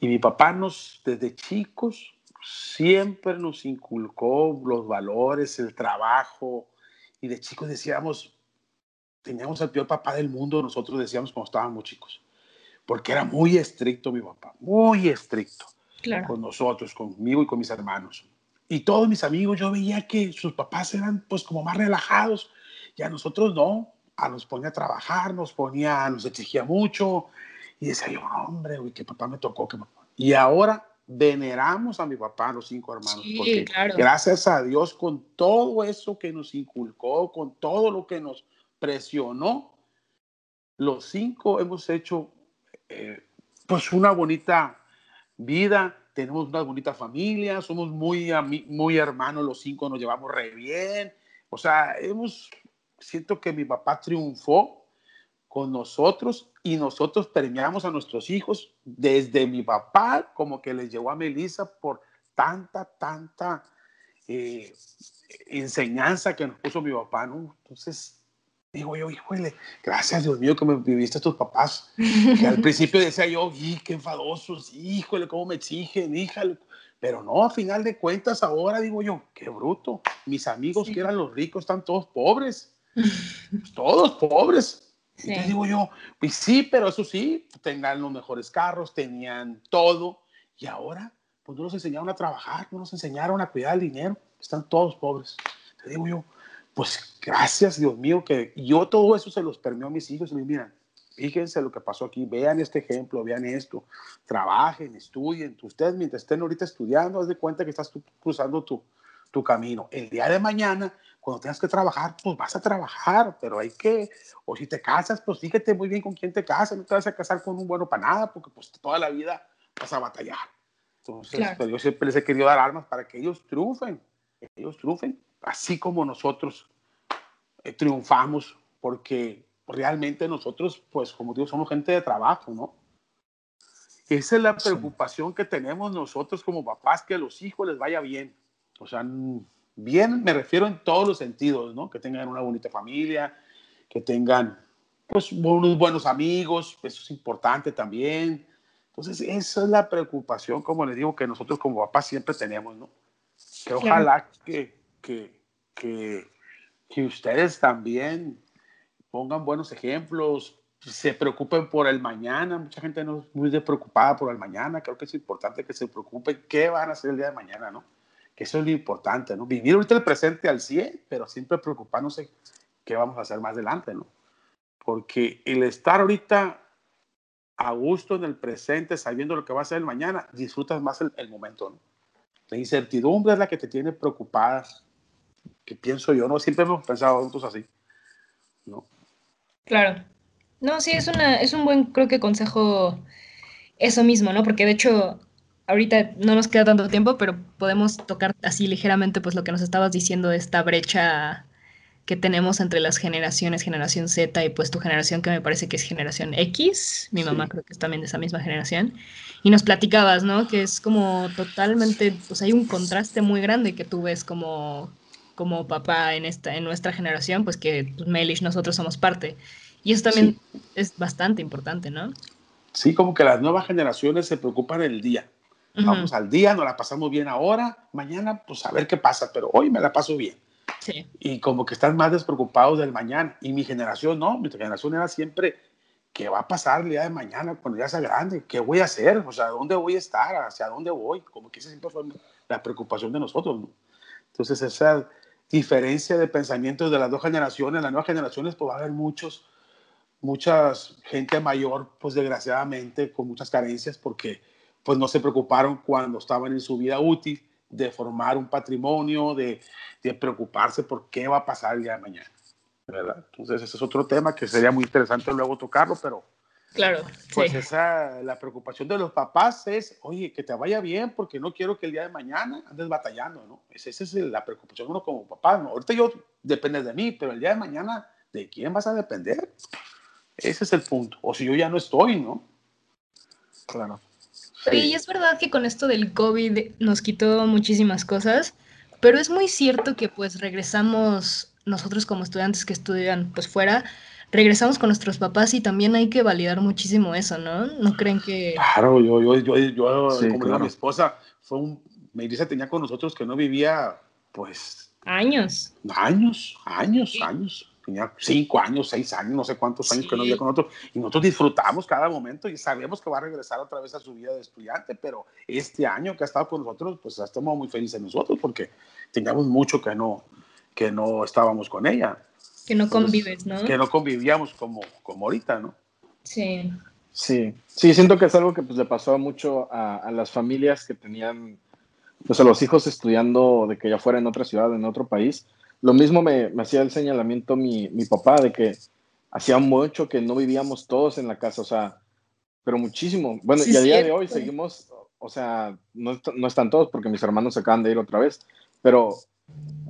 Y mi papá nos, desde chicos, siempre nos inculcó los valores, el trabajo. Y de chicos decíamos, teníamos al peor papá del mundo, nosotros decíamos cuando estábamos chicos. Porque era muy estricto mi papá, muy estricto. Con nosotros, conmigo y con mis hermanos. Y todos mis amigos, yo veía que sus papás eran pues como más relajados. Y a nosotros no. A nos ponía a trabajar, nos ponía, nos exigía mucho. Y decía yo, hombre, uy, que papá me tocó. Que Y ahora veneramos a mi papá, los cinco hermanos, porque gracias a Dios con todo eso que nos inculcó, con todo lo que nos presionó, los cinco hemos hecho eh, pues una bonita vida, tenemos una bonita familia, somos muy, muy hermanos, los cinco nos llevamos re bien, o sea, hemos, siento que mi papá triunfó con nosotros y nosotros premiamos a nuestros hijos desde mi papá como que les llevó a Melissa por tanta, tanta eh, enseñanza que nos puso mi papá, ¿no? Entonces, digo yo, híjole, gracias Dios mío que me viviste tus papás. Que al principio decía yo, y qué enfadosos, híjole, cómo me exigen, híjole. Pero no, a final de cuentas, ahora digo yo, qué bruto. Mis amigos que eran los ricos están todos pobres. todos pobres. Sí. Entonces digo yo, pues sí, pero eso sí, tenían los mejores carros, tenían todo. Y ahora, pues no nos enseñaron a trabajar, no nos enseñaron a cuidar el dinero. Están todos pobres. Te digo yo, pues gracias, Dios mío, que yo todo eso se los permeó a mis hijos. Y me miran, fíjense lo que pasó aquí, vean este ejemplo, vean esto, trabajen, estudien. Ustedes mientras estén ahorita estudiando, haz de cuenta que estás cruzando tu, tu camino. El día de mañana cuando tengas que trabajar, pues vas a trabajar, pero hay que, o si te casas, pues fíjate muy bien con quién te casas, no te vas a casar con un bueno para nada, porque pues toda la vida vas a batallar. Entonces, pues, yo siempre les he querido dar armas para que ellos triunfen, ellos triunfen, así como nosotros eh, triunfamos, porque realmente nosotros, pues como digo, somos gente de trabajo, ¿no? Esa es la preocupación que tenemos nosotros como papás, que a los hijos les vaya bien. O sea, Bien, me refiero en todos los sentidos, ¿no? Que tengan una bonita familia, que tengan, pues, unos buenos amigos, eso es importante también. Entonces, esa es la preocupación, como les digo, que nosotros como papás siempre tenemos, ¿no? Que ojalá que, que, que, que ustedes también pongan buenos ejemplos, se preocupen por el mañana. Mucha gente no es muy preocupada por el mañana. Creo que es importante que se preocupen qué van a hacer el día de mañana, ¿no? que eso es lo importante, ¿no? Vivir ahorita el presente al 100, pero siempre preocupándose qué vamos a hacer más adelante, ¿no? Porque el estar ahorita a gusto en el presente, sabiendo lo que va a ser el mañana, disfrutas más el, momento, ¿no? La incertidumbre es la que te tiene preocupada, que pienso yo, ¿no? Siempre hemos pensado juntos así, ¿no? Claro. No, sí, es, una, es un buen, creo que consejo eso mismo, ¿no? Porque de hecho, ahorita no nos queda tanto tiempo, pero podemos tocar así ligeramente pues lo que nos estabas diciendo de esta brecha que tenemos entre las generaciones, generación Z y pues tu generación que me parece que es generación X, mi mamá creo que es también de esa misma generación, y nos platicabas, ¿no? Que es como totalmente, pues hay un contraste muy grande que tú ves como, como papá en, esta, en nuestra generación, pues que pues, Melish, nosotros somos parte. Y eso también es bastante importante, ¿no? Sí, como que las nuevas generaciones se preocupan del día Vamos al día, nos la pasamos bien ahora, mañana pues a ver qué pasa, pero hoy me la paso bien. Sí. Y como que están más despreocupados del mañana. Y mi generación no, mi generación era siempre, ¿qué va a pasar el día de mañana cuando ya sea grande? ¿Qué voy a hacer? O sea, ¿dónde voy a estar? ¿Hacia dónde voy? Como que esa siempre fue la preocupación de nosotros. ¿no? Entonces esa diferencia de pensamientos de las dos generaciones, las nuevas generaciones, pues va a haber muchos, muchas gente mayor, pues desgraciadamente, con muchas carencias, porque pues no se preocuparon cuando estaban en su vida útil de formar un patrimonio, de, de preocuparse por qué va a pasar el día de mañana. ¿verdad? Entonces, ese es otro tema que sería muy interesante luego tocarlo, pero Claro. Pues esa, la preocupación de los papás es, oye, que te vaya bien porque no quiero que el día de mañana andes batallando, ¿no? Esa, es la preocupación uno como papá, ¿no? Ahorita yo depende de mí, pero el día de mañana, ¿de quién vas a depender? Ese es el punto. O si yo ya no estoy, ¿no? Claro. Y es verdad que con esto del COVID nos quitó muchísimas cosas, pero es muy cierto que pues regresamos nosotros como estudiantes que estudian pues fuera, regresamos con nuestros papás y también hay que validar muchísimo eso, ¿no? ¿No creen que...? Claro, yo, yo, yo, yo como mi esposa, fue un, Melissa tenía con nosotros que no vivía, pues... Años. Años, años, años tenía cinco años, seis años, no sé cuántos años que no vivía con nosotros, y nosotros disfrutamos cada momento y sabemos que va a regresar otra vez a su vida de estudiante, pero este año que ha estado con nosotros, pues estamos muy felices nosotros porque teníamos mucho que no, que no estábamos con ella. Que no convives, ¿no? Que no convivíamos como, como ahorita, ¿no? Sí. Sí, sí, siento que es algo que pues, le pasó mucho a, a las familias que tenían, pues a los hijos estudiando de que ya fuera en otra ciudad, en otro país, lo mismo me, hacía el señalamiento mi, mi, papá de que hacía mucho que no vivíamos todos en la casa, o sea, pero muchísimo. Bueno, y a día de hoy seguimos, o sea, no, no, están todos porque mis hermanos se acaban de ir otra vez, pero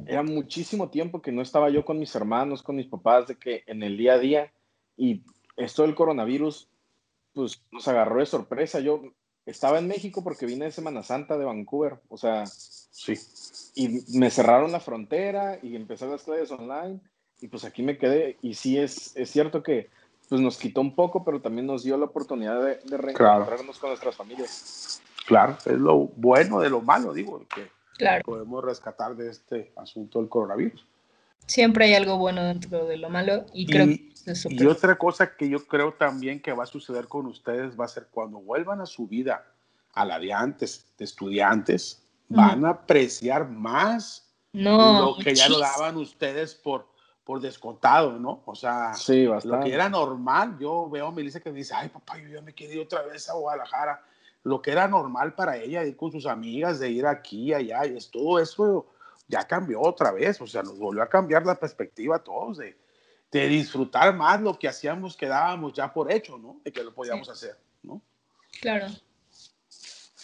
era muchísimo tiempo que no estaba yo con mis hermanos, con mis papás, de que en el día a día y esto del coronavirus, pues nos agarró de sorpresa. Yo estaba en México porque vine de Semana Santa de Vancouver, o sea, sí y me cerraron la frontera y empecé las clases online y pues aquí me quedé y sí es, es cierto que pues nos quitó un poco, pero también nos dio la oportunidad de, de reencontrarnos con nuestras familias. Claro, es lo bueno de lo malo, digo, que podemos rescatar de este asunto del coronavirus. Siempre hay algo bueno dentro de lo malo y creo que Y otra cosa que yo creo también que va a suceder con ustedes va a ser cuando vuelvan a su vida, a la de antes, de estudiantes, van a apreciar más lo que ya lo daban ustedes por, por descontado, ¿no? O sea, lo que era normal, yo veo a Melissa que me dice, ay papá, yo ya me quedé otra vez a Guadalajara. Lo que era normal para ella, ir con sus amigas, de ir aquí, allá, y es, todo eso ya cambió otra vez, o sea, nos volvió a cambiar la perspectiva a todos de, de disfrutar más lo que hacíamos, que dábamos ya por hecho, ¿no? De que lo podíamos hacer, ¿no? Claro.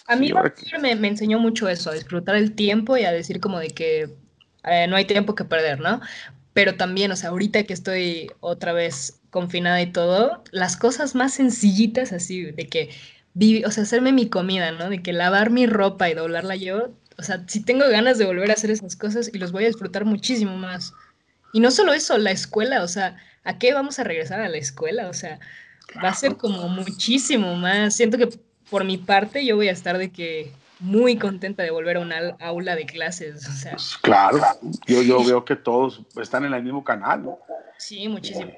A mí me, me, enseñó mucho eso, a disfrutar el tiempo y a decir como de que eh, no hay tiempo que perder, ¿no? Pero también, o sea, ahorita que estoy otra vez confinada y todo, las cosas más sencillitas así, de que, o sea, hacerme mi comida, ¿no? De que lavar mi ropa y doblarla yo, o sea, si tengo ganas de volver a hacer esas cosas y los voy a disfrutar muchísimo más. Y no solo eso, la escuela, o sea, ¿a qué vamos a regresar a la escuela? O sea, va a ser como muchísimo más. Siento que por mi parte, yo voy a estar de que muy contenta de volver a una aula de clases. O sea. Pues, claro, yo, yo veo que todos están en el mismo canal, ¿no? Sí, muchísimo.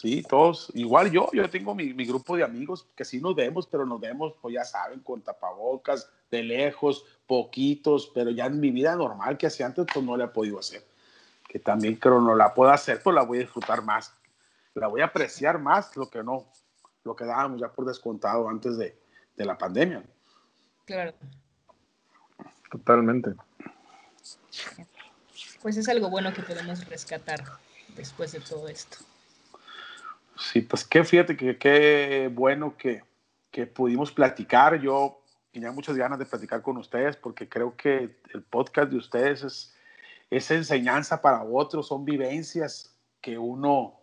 Sí, todos. Igual yo, yo tengo mi, mi, grupo de amigos que sí nos vemos, pero nos vemos, pues ya saben, con tapabocas, de lejos, poquitos, pero ya en mi vida normal que hacía antes, pues no la he podido hacer. Que también creo no la puedo hacer, pues la voy a disfrutar más. La voy a apreciar más lo que no, lo que dábamos ya por descontado antes de, de la pandemia. Claro. Totalmente. Pues es algo bueno que podemos rescatar después de todo esto. Sí, pues qué fíjate que qué bueno que, que pudimos platicar. Yo tenía muchas ganas de platicar con ustedes porque creo que el podcast de ustedes es, es enseñanza para otros, son vivencias que uno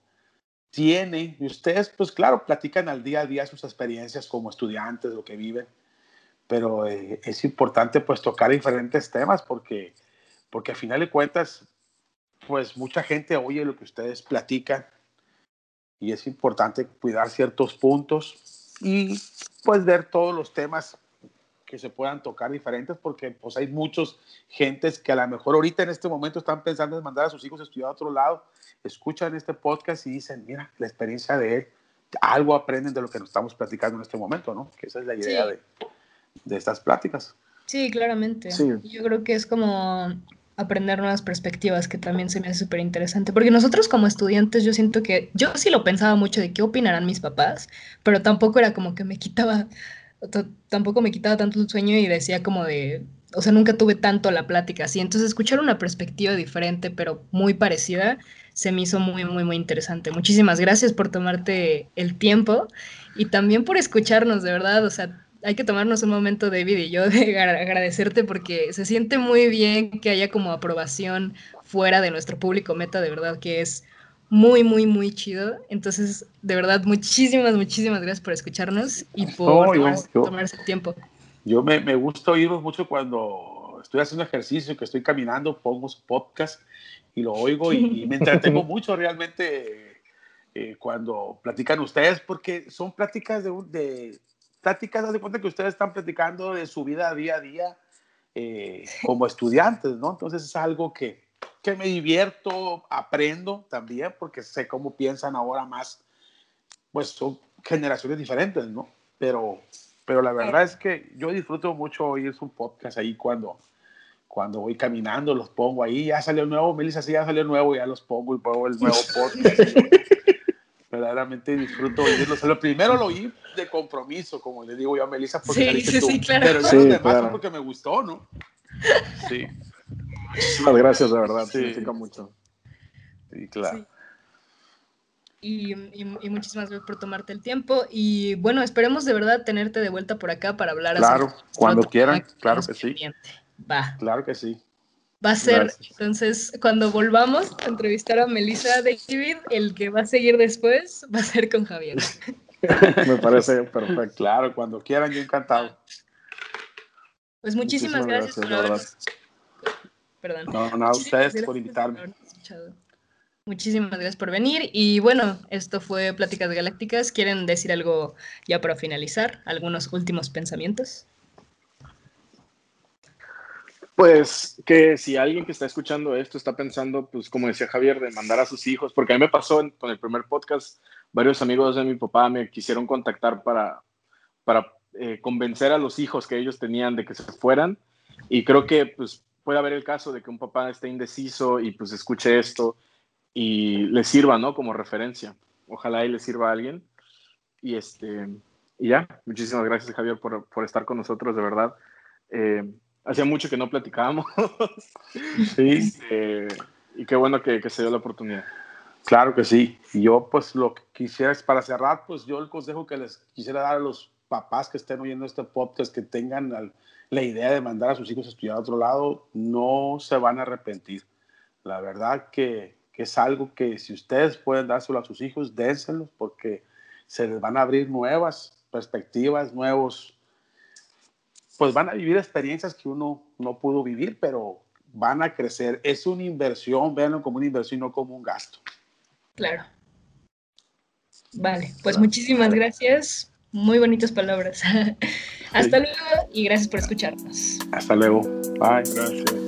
tiene, y ustedes, pues claro, platican al día a día sus experiencias como estudiantes, lo que viven, pero eh, es importante pues tocar diferentes temas porque, porque a final de cuentas, pues mucha gente oye lo que ustedes platican y es importante cuidar ciertos puntos y pues ver todos los temas que se puedan tocar diferentes porque pues hay muchos gentes que a lo mejor ahorita en este momento están pensando en mandar a sus hijos a estudiar a otro lado, escuchan este podcast y dicen, mira, la experiencia de él, algo aprenden de lo que nos estamos platicando en este momento, ¿no? Que esa es la idea de, de, estas pláticas. Sí, claramente. Yo creo que es como aprender nuevas perspectivas, que también se me hace súper interesante, porque nosotros como estudiantes yo siento que, yo sí lo pensaba mucho de qué opinarán mis papás, pero tampoco era como que me quitaba tampoco me quitaba tanto el sueño y decía como de, o sea, nunca tuve tanto la plática así. Entonces, escuchar una perspectiva diferente, pero muy parecida, se me hizo muy, muy, muy interesante. Muchísimas gracias por tomarte el tiempo y también por escucharnos, de verdad. O sea, hay que tomarnos un momento, David y yo, de agradecerte porque se siente muy bien que haya como aprobación fuera de nuestro público meta, de verdad que es muy, muy, muy chido. Entonces, de verdad, muchísimas, muchísimas gracias por escucharnos y por tomarse, el tiempo. Yo me, me gusta oírlos mucho cuando estoy haciendo ejercicio, que estoy caminando, pongo su podcast y lo oigo y, me entretengo mucho realmente. eh, cuando platican ustedes, porque son pláticas de, de pláticas, de cuenta que ustedes están platicando de su vida día a día eh, como estudiantes, ¿no? Entonces es algo que, que me divierto, aprendo también, porque sé cómo piensan ahora más, pues son generaciones diferentes, ¿no? Pero, pero la verdad es que yo disfruto mucho oír su podcast ahí cuando, cuando voy caminando, los pongo ahí, ya salió nuevo, Melissa, sí, ya salió nuevo, ya los pongo y pongo el nuevo podcast. Verdaderamente disfruto oírlo. lo primero lo oí de compromiso, como le digo yo a Melissa, porque sí, sí, claro. pero sí, los demás porque me gustó, ¿no? Sí. Muchas gracias, de verdad, sí. significa mucho. Sí, claro. Y, y, muchísimas gracias por tomarte el tiempo. Y bueno, esperemos de verdad tenerte de vuelta por acá para hablar. Claro, cuando quieran, claro que sí. Va. Claro que sí. Va a ser, entonces, cuando volvamos a entrevistar a Melissa David, el que va a seguir después va a ser con Javier. Me parece perfecto. Claro, cuando quieran, yo encantado. Pues muchísimas, gracias, por haber... Perdón. No, no, a ustedes por invitarme. Muchísimas gracias por venir. Y bueno, esto fue Pláticas Galácticas. ¿Quieren decir algo ya para finalizar? ¿Algunos últimos pensamientos? Pues que si alguien que está escuchando esto está pensando, pues como decía Javier, de mandar a sus hijos, porque a mí me pasó con el primer podcast, varios amigos de mi papá me quisieron contactar para, para eh, convencer a los hijos que ellos tenían de que se fueran. Y creo que pues puede haber el caso de que un papá esté indeciso y pues escuche esto y le sirva, ¿no? Como referencia. Ojalá y le sirva a alguien. Y este, y ya, muchísimas gracias Javier por, por estar con nosotros, de verdad. Eh, hacía mucho que no platicábamos. sí. Eh, y qué bueno que, se dio la oportunidad. Claro que sí. Y yo, pues, lo que quisiera es para cerrar, pues, yo el consejo que les quisiera dar a los papás que estén oyendo este podcast, que tengan la idea de mandar a sus hijos a estudiar a otro lado, no se van a arrepentir. La verdad que, que es algo que si ustedes pueden dárselo a sus hijos, dénselos porque se les van a abrir nuevas perspectivas, nuevos pues van a vivir experiencias que uno no pudo vivir, pero van a crecer. Es una inversión, véanlo como una inversión, no como un gasto. Claro. Vale, pues muchísimas gracias. Muy bonitas palabras. Hasta luego y gracias por escucharnos. Hasta luego. Bye. Gracias.